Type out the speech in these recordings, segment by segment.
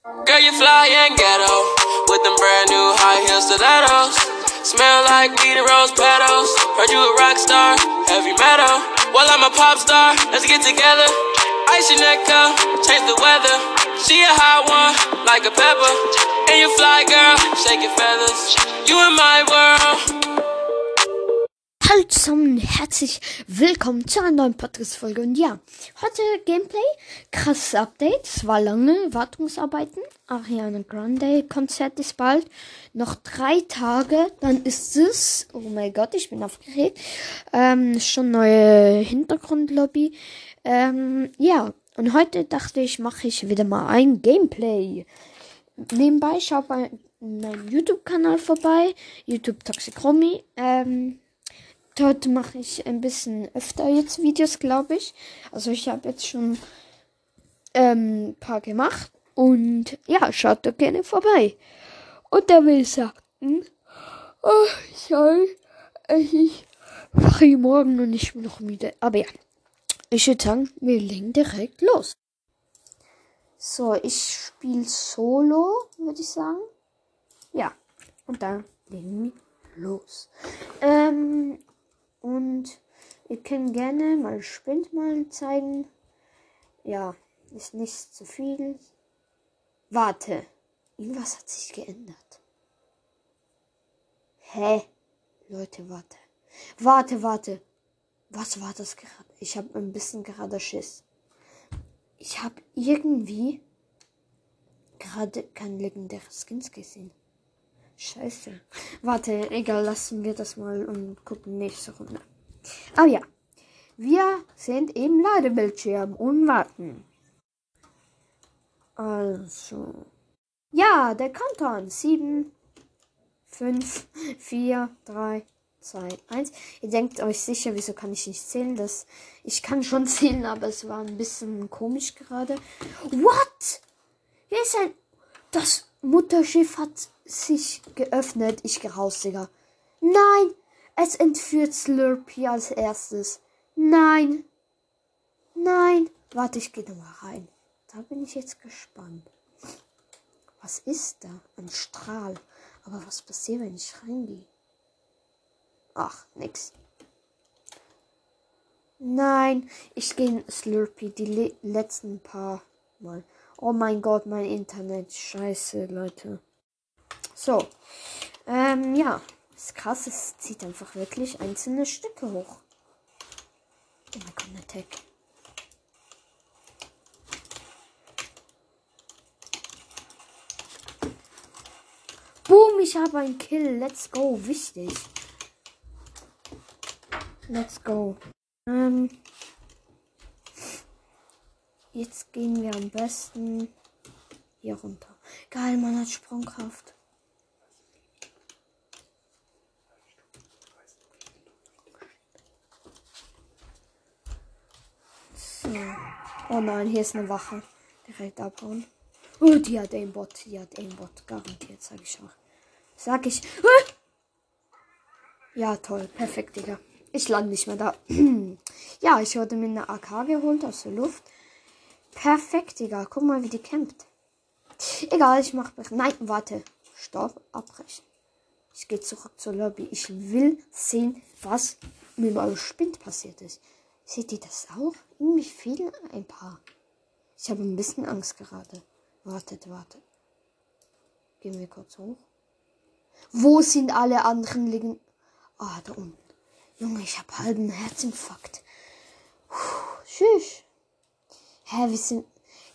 Girl, you fly and ghetto with them brand new high heel stilettos. Smell like weed and rose petals. Heard you a rock star, heavy metal. Well, I'm a pop star. Let's get together. Ice your neck up, change the weather. She a hot one, like a pepper. And you fly, girl, shake your feathers. You in my world. Hallo zusammen, herzlich willkommen zu einer neuen Podcast-Folge. Und ja, heute Gameplay, krasses Update. Es war lange Wartungsarbeiten. Ariana Grande Konzert ist bald. Noch drei Tage, dann ist es. Oh mein Gott, ich bin aufgeregt. Ähm, schon neue Hintergrundlobby. Ähm, ja, und heute dachte ich, mache ich wieder mal ein Gameplay. Nebenbei schaut bei meinem YouTube-Kanal vorbei. YouTube Toxicromy. Ähm, Dort mache ich ein bisschen öfter jetzt Videos, glaube ich. Also ich habe jetzt schon ähm, ein paar gemacht. Und ja, schaut doch gerne vorbei. Und da will ich sagen, oh, sorry, ist früh morgen ich bin noch müde. Aber ja, ich würde sagen, wir legen direkt los. So, ich spiele Solo, würde ich sagen. Ja, und dann legen wir los. Ähm, und ihr könnt gerne mal Spind mal zeigen. Ja, ist nicht zu viel. Warte, irgendwas hat sich geändert. Hä? Leute, warte. Warte, warte. Was war das gerade? Ich habe ein bisschen gerade Schiss. Ich habe irgendwie gerade kein legendäres Skins gesehen. Scheiße. Warte, egal, lassen wir das mal und gucken nächste Runde. Ah ja. Wir sind im Ladebildschirm und warten. Also. Ja, der Countdown. 7, 5, 4, 3, 2, 1. Ihr denkt euch sicher, wieso kann ich nicht zählen? Das, ich kann schon zählen, aber es war ein bisschen komisch gerade. What? Hier ist ein. Das Mutterschiff hat sich geöffnet. Ich geh raus, Digga. Nein! Es entführt Slurpee als erstes. Nein! Nein! Warte, ich gehe nochmal rein. Da bin ich jetzt gespannt. Was ist da? Ein Strahl. Aber was passiert, wenn ich reingehe? Ach, nix. Nein, ich gehe in Slurpee die le letzten paar Mal. Oh mein Gott, mein Internet. Scheiße, Leute. So. Ähm, ja. Das krass, es zieht einfach wirklich einzelne Stücke hoch. Oh mein Gott, Attack. Boom, ich habe einen Kill. Let's go. Wichtig. Let's go. Ähm, jetzt gehen wir am besten hier runter. Geil, man hat Sprungkraft. So. Oh nein, hier ist eine Wache. Direkt abhauen. Oh, die hat Aimbot. Die hat Aimbot. Garantiert, sag ich auch. Sag ich. Ah! Ja, toll. Perfekt, Digga. Ich lande nicht mehr da. ja, ich wurde mir eine AK geholt aus der Luft. Perfekt, Digga. Guck mal, wie die kämpft. Egal, ich mach. Nein, warte. Stopp, abbrechen. Ich gehe zurück zur Lobby. Ich will sehen, was mit meinem Spind passiert ist. Seht ihr das auch? Irgendwie fehlen ein paar. Ich habe ein bisschen Angst gerade. Wartet, wartet. Gehen wir kurz hoch. Wo sind alle anderen liegen? Ah, da unten. Junge, ich habe halben Herzinfarkt. Puh, tschüss. Hä, wir sind.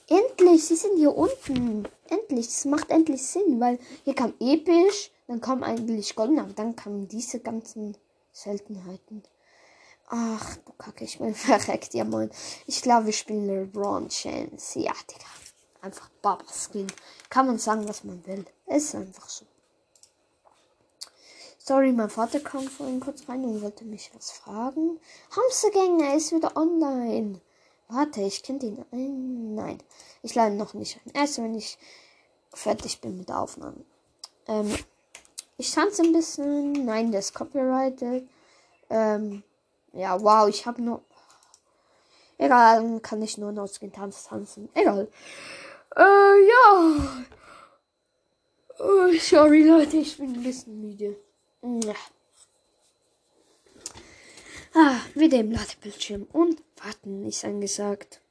Endlich, sie sind hier unten. Endlich, das macht endlich Sinn, weil hier kam episch, dann kam eigentlich golden, aber dann kamen diese ganzen Seltenheiten. Ach, du Kacke, ich bin verreckt, ja moin. Ich glaube, wir spielen LeBron James. Ja, Digga. Einfach Baba-Skin. Kann man sagen, was man will. Ist einfach so. Sorry, mein Vater kam vorhin kurz rein und wollte mich was fragen. Hamstergänger ist wieder online. Warte, ich kenne den ein. Nein, ich lade noch nicht ein. Erst wenn ich fertig bin mit der Aufnahme. Ähm, ich tanze ein bisschen. Nein, das ist copyrighted. Ähm, ja, wow, ich habe nur. Egal, dann kann ich nur noch den Tanz tanzen. Egal. Äh, ja. Oh, sorry, Leute, ich bin ein bisschen müde. Ja. Ah, wieder im Ladebildschirm. Und warten ist angesagt.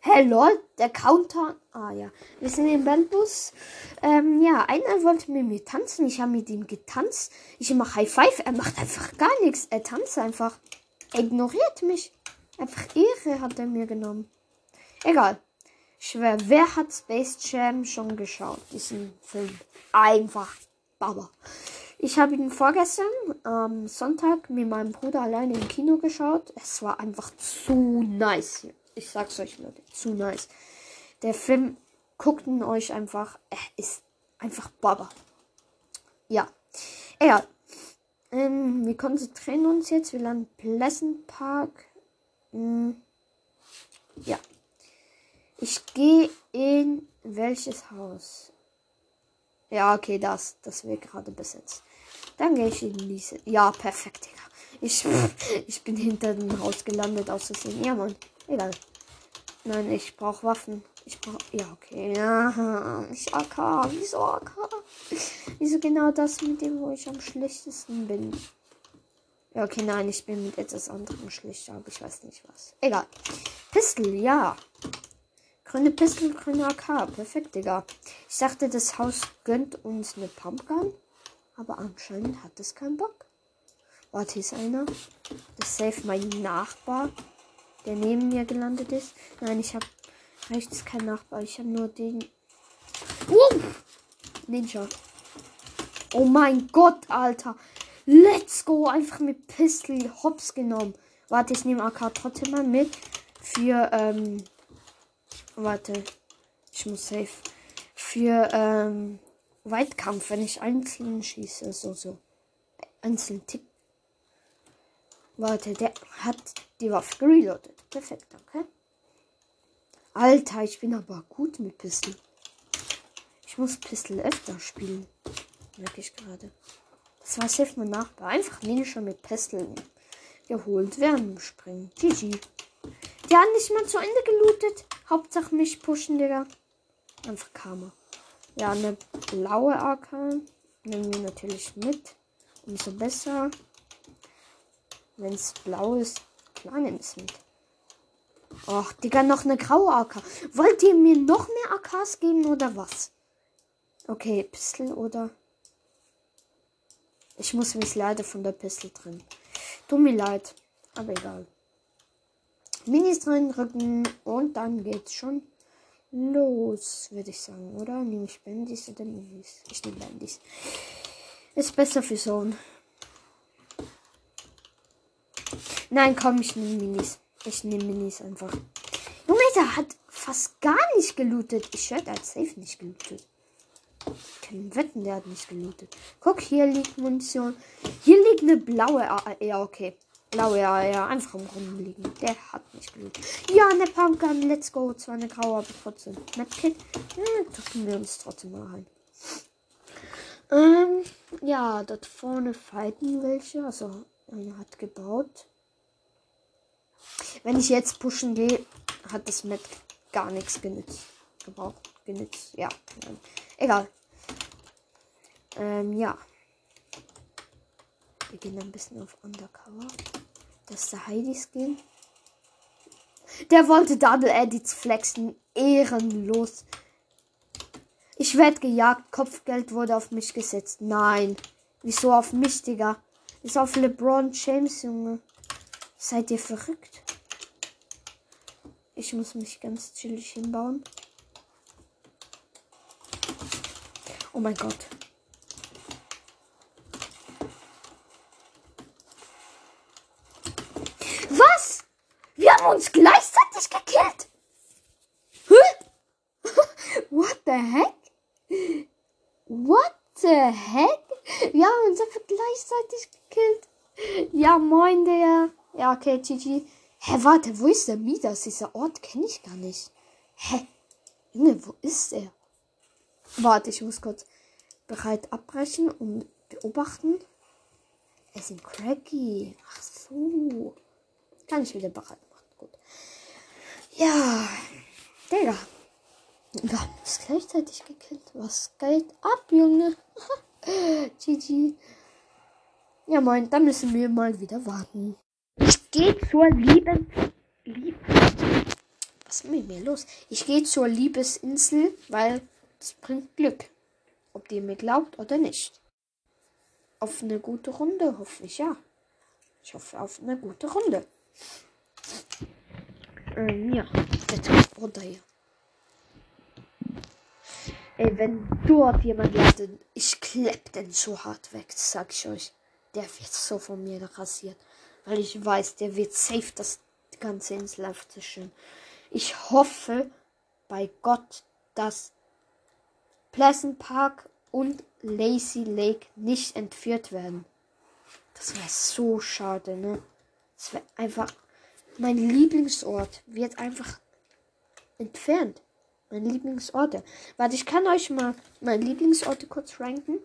Hey lol, der Counter. Ah ja, wir sind im Bandbus. Ähm, ja, einer wollte mit mir tanzen. Ich habe mit ihm getanzt. Ich mache High Five. Er macht einfach gar nichts. Er tanzt einfach. Er ignoriert mich. Einfach Ehre hat er mir genommen. Egal. Ich schwör, wer hat Space Jam schon geschaut? Diesen Film. Einfach Baba. Ich habe ihn vorgestern am Sonntag mit meinem Bruder alleine im Kino geschaut. Es war einfach zu nice. Ich sag's euch, Leute, zu nice. Der Film guckt ihn euch einfach. Er ist einfach Baba. Ja. Ja. Ähm, wir konzentrieren uns jetzt. Wir landen Pleasant Park. Hm. Ja. Ich gehe in welches Haus? Ja, okay, das. Das wird gerade besetzt. Dann gehe ich in diese. Ja, perfekt, Digga. Ich, ich bin hinter dem Haus gelandet aus Versehen. Ja, Mann. Egal. Nein, ich brauche Waffen. Ich brauche. Ja, okay. Ja, ich AK. Wieso AK? Wieso genau das mit dem, wo ich am schlechtesten bin? Ja, okay, nein, ich bin mit etwas anderem schlechter, aber ich weiß nicht was. Egal. Pistol, ja. Grüne Pistol, grüne AK. Perfekt, Digga. Ich dachte, das Haus gönnt uns eine Pumpgun. Aber anscheinend hat es keinen Bock. Warte, ist einer. Das ist safe mein Nachbar, der neben mir gelandet ist. Nein, ich habe rechts kein Nachbar. Ich habe nur den. Uh! Ninja. Oh mein Gott, Alter. Let's go. Einfach mit Pistol hops genommen. Warte, ich nehme AK trotzdem mal mit. Für, ähm. Warte. Ich muss safe. Für, ähm. Weitkampf, wenn ich einzeln schieße. So, so. Einzeln tipp. Warte, der hat die Waffe gereloadet. Perfekt, danke. Alter, ich bin aber gut mit Pistol. Ich muss Pistol öfter spielen. Merke ich gerade. Das war safe mein Nachbar. Einfach Ninja mit Pistol geholt. Während Springen. GG. Die haben nicht mal zu Ende gelootet. Hauptsache mich pushen, Digga. Einfach Karma. Ja, eine blaue AK nehmen wir natürlich mit. Umso besser. Wenn es blau ist, klar nehmen es mit. Och, Digga, noch eine graue AK. Wollt ihr mir noch mehr AKs geben oder was? Okay, Pistol oder. Ich muss mich leider von der Pistol trennen. Tut mir leid, aber egal. Minis drin rücken und dann geht's schon los, würde ich sagen, oder? Nehme ich Bandys oder Minis? Ich nehme Bandys. Ist besser für Zone. Nein, komm, ich nehme Minis. Ich nehme Minis einfach. Junge, der hat fast gar nicht gelootet. Ich höre, der hat safe nicht gelootet. Kann wetten, der hat nicht gelootet. Guck, hier liegt Munition. Hier liegt eine blaue. A ja, okay. Blaue, ja, einfach im rumliegen. Der hat nicht gelootet. Ja, eine Pumpgun, let's go. Zwar eine graue, aber trotzdem. Medkit. Ja, drücken wir uns trotzdem mal rein. Ähm, ja, dort vorne fighten welche. Also, einer hat gebaut. Wenn ich jetzt pushen gehe, hat das Met gar nichts genützt. Gebraucht, genützt. Ja, egal. Ähm, ja. Wir gehen ein bisschen auf Undercover. Das ist der Heidi-Skin. Der wollte Double Edits flexen. Ehrenlos. Ich werde gejagt. Kopfgeld wurde auf mich gesetzt. Nein. Wieso auf mich, Digga? Ist auf LeBron James, Junge. Seid ihr verrückt? Ich muss mich ganz chillig hinbauen. Oh mein Gott. Was? Wir uns gleichzeitig gekillt. Hä? What the heck? What the heck? Wir haben uns einfach gleichzeitig gekillt. Ja, moin, der. Ja, okay, GG. Hä, warte, wo ist der Midas? Dieser Ort kenne ich gar nicht. Hä? Junge, wo ist er? Warte, ich muss kurz bereit abbrechen und beobachten. Es sind Cracky. Ach so. Kann ich wieder bereit. Ja. Digga. Wir haben es gleichzeitig gekillt. Was geht ab, Junge? GG. Ja, moin, dann müssen wir mal wieder warten. Ich gehe zur Lieben. Lieb Was ist mit mir los? Ich gehe zur Liebesinsel, weil das bringt Glück. Ob ihr mir glaubt oder nicht. Auf eine gute Runde, hoffe ich, ja. Ich hoffe auf eine gute Runde. Ähm, ja. Jetzt runter hier. Ey, wenn dort jemand landet, ich klepp den so hart weg, sag ich euch. Der wird so von mir rasiert. Weil ich weiß, der wird safe das ganze Insel aufzischen. Ich hoffe bei Gott, dass Pleasant Park und Lazy Lake nicht entführt werden. Das wäre so schade, ne? Das wäre einfach. Mein Lieblingsort wird einfach entfernt. Meine Lieblingsorte. Warte, ich kann euch mal meine Lieblingsorte kurz ranken.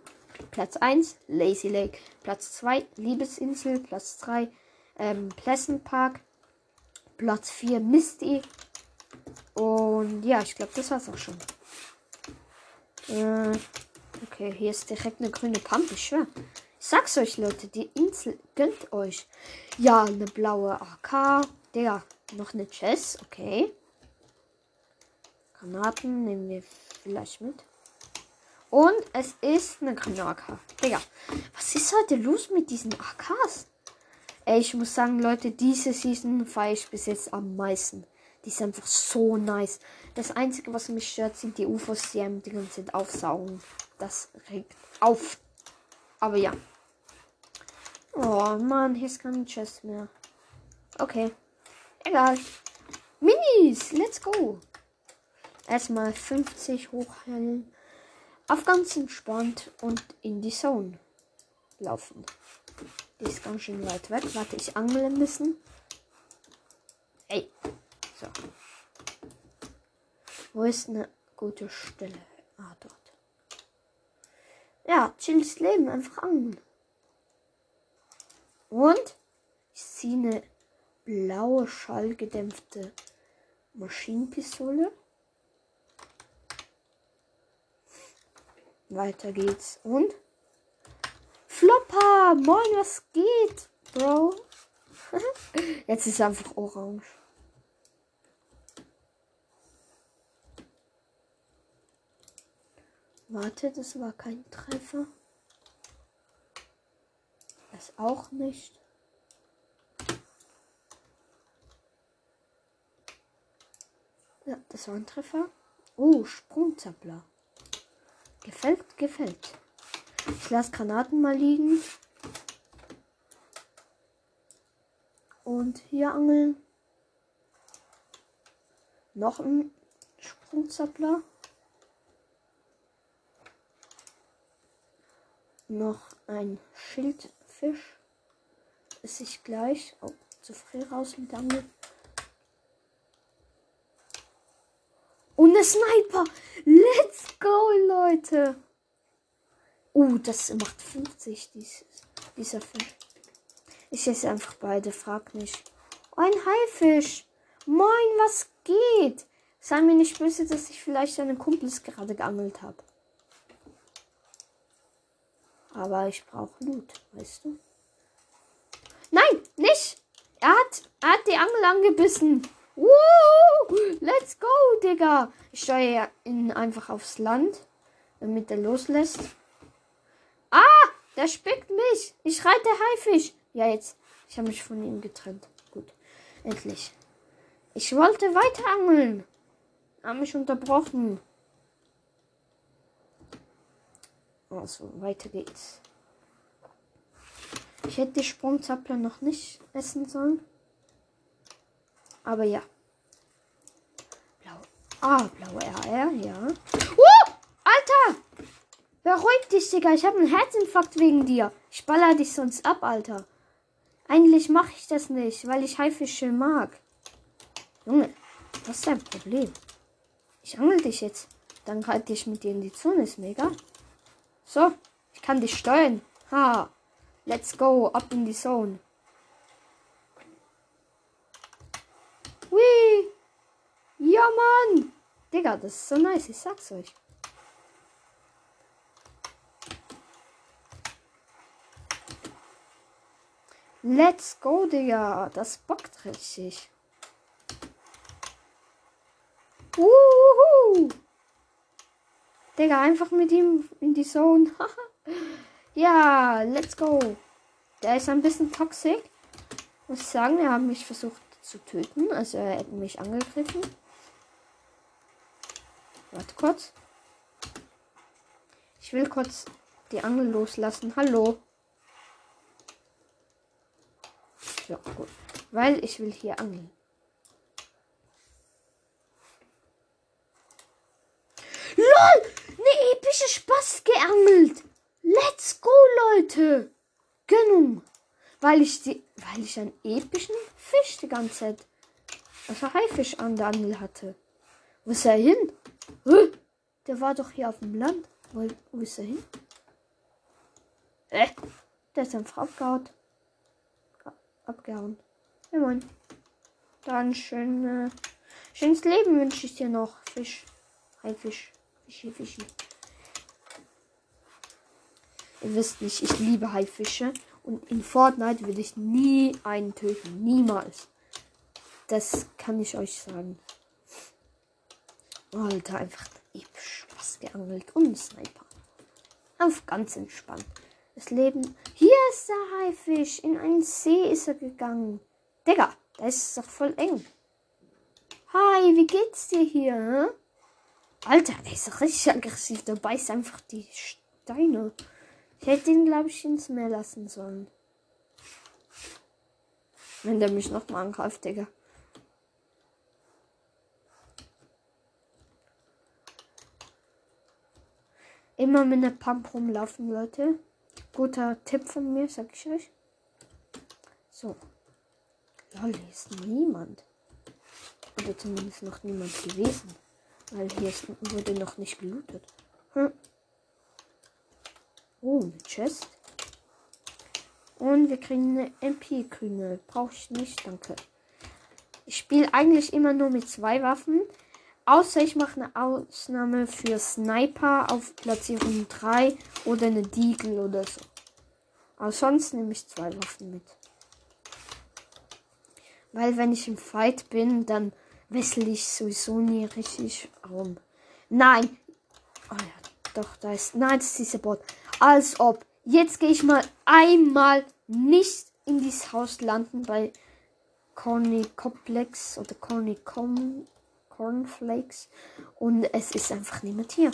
Platz 1, Lazy Lake. Platz 2, Liebesinsel. Platz 3, ähm, Pleasant Park. Platz 4, Misty. Und ja, ich glaube, das war's auch schon. Äh, okay, hier ist direkt eine grüne Pampe, ich schwör. Ich sag's euch, Leute, die Insel gönnt euch. Ja, eine blaue AK. Der, noch eine Chess, okay. Granaten nehmen wir vielleicht mit. Und es ist eine AK. Digga, was ist heute los mit diesen AKs? Ey, ich muss sagen, Leute, diese Season feiere ich bis jetzt am meisten. Die ist einfach so nice. Das Einzige, was mich stört, sind die UFOs, die einem die ganze Zeit aufsaugen. Das regt auf. Aber ja. Oh Mann, hier ist kein Chest mehr. Okay. Egal. Minis, let's go. Erstmal 50 hochhellen. Auf ganz entspannt und in die Zone laufen. Die ist ganz schön weit weg. Warte, ich angel ein bisschen. Ey. So. Wo ist eine gute Stelle? Ah, dort. Ja, chilles Leben, einfach angeln. Und ich ziehe eine blaue schallgedämpfte Maschinenpistole. Weiter geht's. Und? Flopper! Moin, was geht, Bro? Jetzt ist einfach orange. Warte, das war kein Treffer. Das auch nicht. Ja, das war ein Treffer. Oh, Sprungzappler. Gefällt, gefällt. Ich lasse Granaten mal liegen. Und hier angeln. Noch ein Sprungzappler. Noch ein Schildfisch. Ist ich gleich. Oh, zu früh raus mit Angel. Und eine Sniper. Let's go, Leute. Uh, das macht 50, dieses, dieser Fisch. Ich esse einfach beide, frag nicht. Ein Haifisch. Moin, was geht? Sei mir nicht böse, dass ich vielleicht deine Kumpels gerade geangelt habe. Aber ich brauche Loot, weißt du? Nein, nicht! Er hat, er hat die Angel angebissen. Woo! Let's go, Digga. Ich steuere ihn einfach aufs Land, damit er loslässt. Ah, der spickt mich. Ich reite Haifisch. Ja, jetzt. Ich habe mich von ihm getrennt. Gut. Endlich. Ich wollte weiter angeln. Habe mich unterbrochen. Also, weiter geht's. Ich hätte die Sprungzappler noch nicht essen sollen. Aber ja. Blau. Ah, blaue RR, ja. Uh! Alter! Beruhig dich, Digga. Ich habe einen Herzinfarkt wegen dir. Ich baller dich sonst ab, Alter. Eigentlich mache ich das nicht, weil ich Haifische mag. Junge, was ist dein Problem? Ich angel dich jetzt. Dann reite ich mit dir in die Zone, ist mir egal. So, ich kann dich steuern. Ha. Let's go, ab in die Zone. Hui. Ja, Mann. Digga, das ist so nice, ich sag's euch. Let's go, Digga. Das bockt richtig. Uhu. Digga, einfach mit ihm in die Zone. ja, let's go. Der ist ein bisschen toxisch. Muss ich sagen, er hat mich versucht zu töten. Also er hat mich angegriffen. Warte kurz. Ich will kurz die Angel loslassen. Hallo. Ja, gut. Weil ich will hier angeln. LOL! Eine epische Spaß geangelt! Let's go, Leute! Gönnung! Weil ich die. Weil ich einen epischen Fisch die ganze Zeit. Also Haifisch an der Angel hatte. Wo ist er hin? Der war doch hier auf dem Land. Wo, ist er hin? Äh, der ist einfach abgehauen. Abgehauen. Ja, moin. Dann schön, äh, schönes Leben wünsche ich dir noch. Fisch. Haifisch. Fischi, Fischi. Ihr wisst nicht, ich liebe Haifische. Und in Fortnite würde ich nie einen töten. Niemals. Das kann ich euch sagen. Alter, einfach episch was geangelt. Und ein Sniper. Einfach ganz entspannt. Das Leben. Hier ist der Haifisch. In einen See ist er gegangen. Digga, da ist es doch voll eng. Hi, wie geht's dir hier? Alter, der ist doch richtig aggressiv. Der beißt einfach die Steine. Ich hätte ihn, glaube ich, ins Meer lassen sollen. Wenn der mich noch mal angreift, Digga. Immer mit einer Pump rumlaufen, Leute. Guter Tipp von mir, sag ich euch. So. Lol, hier ist niemand. Oder zumindest noch niemand gewesen. Weil hier ist, wurde noch nicht gelootet. Hm. Oh, eine Chest. Und wir kriegen eine MP-Kühne. Brauche ich nicht, danke. Ich spiele eigentlich immer nur mit zwei Waffen. Außer ich mache eine Ausnahme für Sniper auf Platzierung 3 oder eine Deagle oder so. Aber sonst nehme ich zwei Waffen mit. Weil wenn ich im Fight bin, dann wechsle ich sowieso nie richtig rum. Nein. Oh ja, doch, da ist. Nein, das ist dieser Bot. Als ob. Jetzt gehe ich mal einmal nicht in dieses Haus landen bei Corny Complex oder Corny Com Cornflakes. Und es ist einfach niemand hier.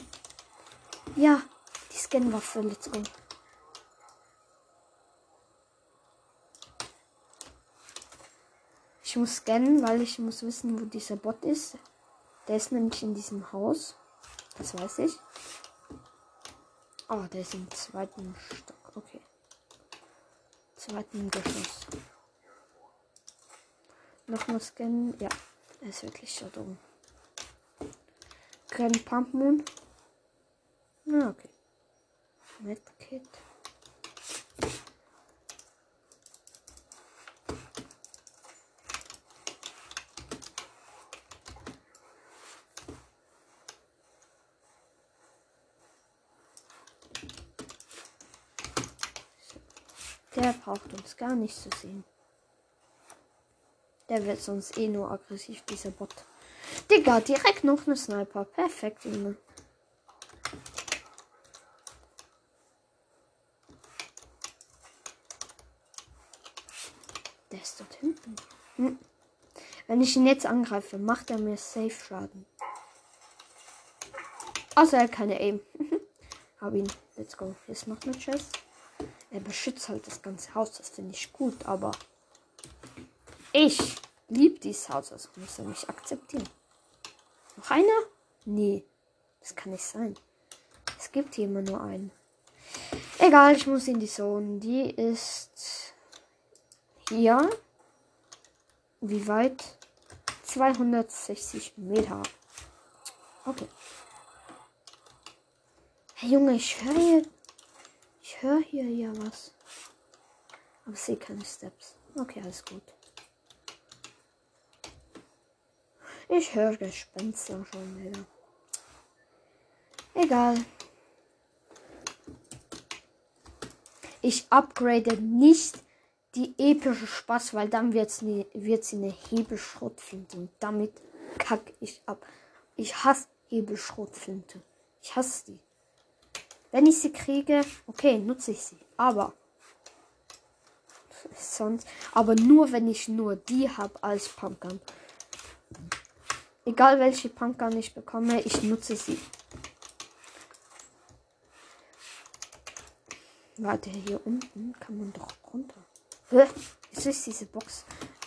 Ja, die Scanwaffe, let's go. Ich muss scannen, weil ich muss wissen, wo dieser Bot ist. Der ist nämlich in diesem Haus. Das weiß ich. Oh, der ist im zweiten Stock. Okay. Zweiten Geschoss. Nochmal scannen. Ja, er ist wirklich so dumm. Kein Pump Moon. Na, okay. Medkit. Der braucht uns gar nicht zu sehen. Der wird sonst eh nur aggressiv, dieser Bot. Digga, direkt noch eine Sniper. Perfekt, Junge. Der ist dort hinten. Hm. Wenn ich ihn jetzt angreife, macht er mir safe Schaden. Außer er hat keine Aim. Hab ihn. Let's go. Jetzt macht eine Chest. Er beschützt halt das ganze Haus. Das finde ich gut, aber ich liebe dieses Haus. Also muss er mich akzeptieren. Noch einer? Nee, das kann nicht sein. Es gibt hier immer nur einen. Egal, ich muss in die Zone. Die ist hier. Wie weit? 260 Meter. Okay. Hey Junge, ich höre hier. Ich höre hier ja was. Aber ich sehe keine Steps. Okay, alles gut. Ich höre Gespenster schon wieder. Egal. Ich upgrade nicht die epische Spaß, weil dann ne, wird sie eine Hebelschrotflinte. Und damit kack ich ab. Ich hasse Hebelschrotflinte. Ich hasse die. Wenn ich sie kriege, okay, nutze ich sie. Aber sonst, aber nur wenn ich nur die habe als Pumpgun. Egal welche Pumpgun ich bekomme, ich nutze sie. Warte, hier unten kann man doch runter. Hä? Wieso ist diese Box?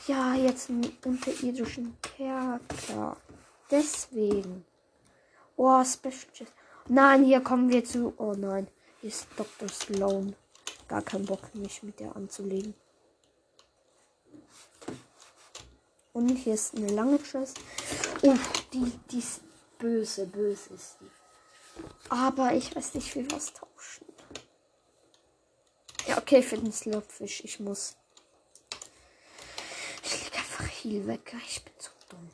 Ja, jetzt einen unterirdischen Kerker. Deswegen. Oh, Special. Nein, hier kommen wir zu. Oh nein, hier ist Dr. Sloan. Gar keinen Bock, mich mit der anzulegen. Und hier ist eine lange Chest. Oh, die, die ist böse, böse ist die. Aber ich weiß nicht, wie wir es tauschen. Ja, okay, für den Slurpfish. Ich muss. Ich leg einfach viel weg. Ich bin so dumm.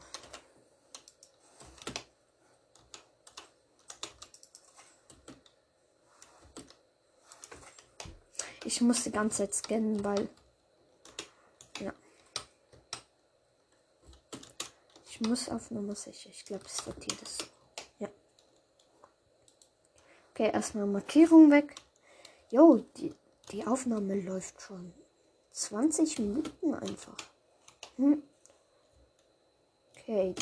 Ich muss die ganze Zeit scannen, weil. Ja. Muss auf Nummer sicher. Ich glaube, es sortiert es. Ja. Okay, erstmal Markierung weg. Jo, die, die Aufnahme läuft schon 20 Minuten einfach. Hm. Okay.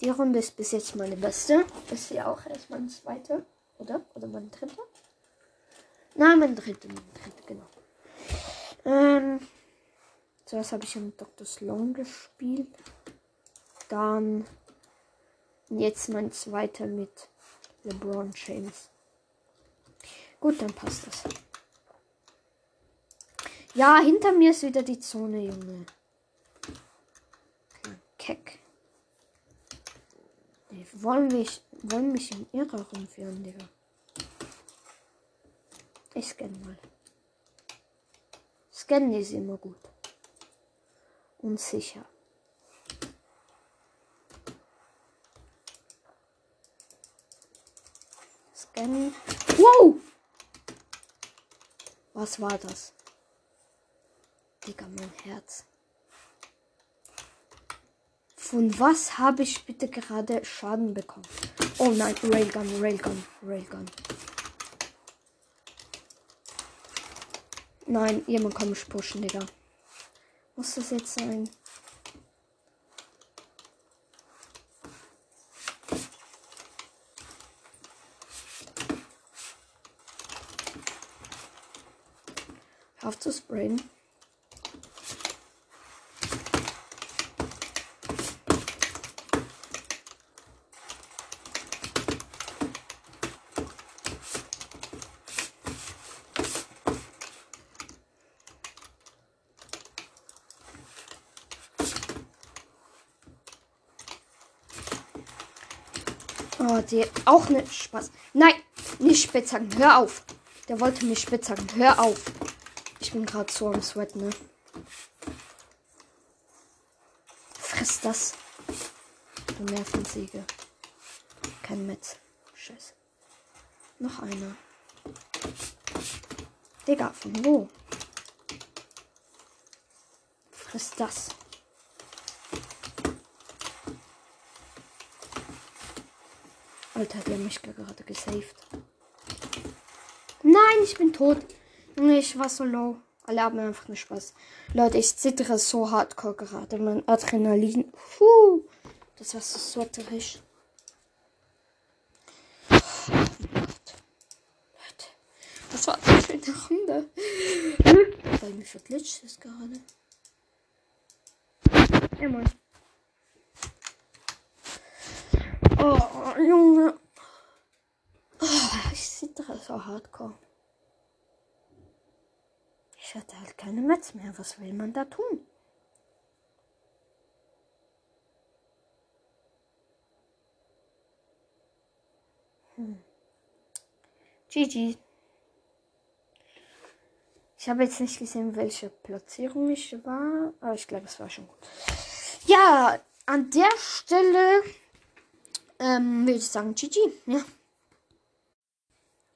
Die Runde ist bis jetzt meine beste. Ist sie auch erst meine zweite? Oder? Oder meine dritte? Nein, meine dritte. Meine dritte, genau. Ähm, zuerst habe ich mit Dr. Sloan gespielt. Dann jetzt mein zweiter mit LeBron James. Gut, dann passt das. Ja, hinter mir ist wieder die Zone, Junge. Keck. Die wollen mich, wollen mich in Irre rumführen, Digga. Ich scanne mal. Scannen ist immer gut. Und Scannen. Wow! Was war das? Digga, mein Herz. Von was habe ich bitte gerade Schaden bekommen? Oh nein, Railgun, Railgun, Railgun. Nein, jemand kann mich pushen, Digga. Muss das jetzt sein? Hör auf zu sprayen. Die auch nicht Spaß. Nein, nicht Spitzhacken. Hör auf. Der wollte mich Spitzhacken. Hör auf. Ich bin gerade so am Sweat, ne? Friss das. Du Nervensäge. Kein Metz. Scheiße. Noch einer. Digga, von wo? Friss das. Alter, der mich gerade gesaved. Nein, ich bin tot. Ich war so low. Alle haben einfach nur Spaß. Leute, ich zittere so hardcore gerade. Mein Adrenalin. Puh, das war so sweaterisch. Leute, das war eine schöne Runde. Bei mir verglitscht es gerade. Ja. Oh, Junge. Oh, ich zittere so hardcore. Ich hatte halt keine Metz mehr. Was will man da tun? Hm. GG. Ich habe jetzt nicht gesehen, welche Platzierung ich war, aber ich glaube, es war schon gut. Ja, an der Stelle ähm, würde ich sagen, GG. Ja.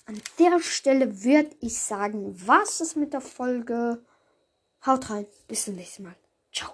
An der Stelle würde ich sagen, was ist mit der Folge? Haut rein. Bis zum nächsten Mal. Ciao.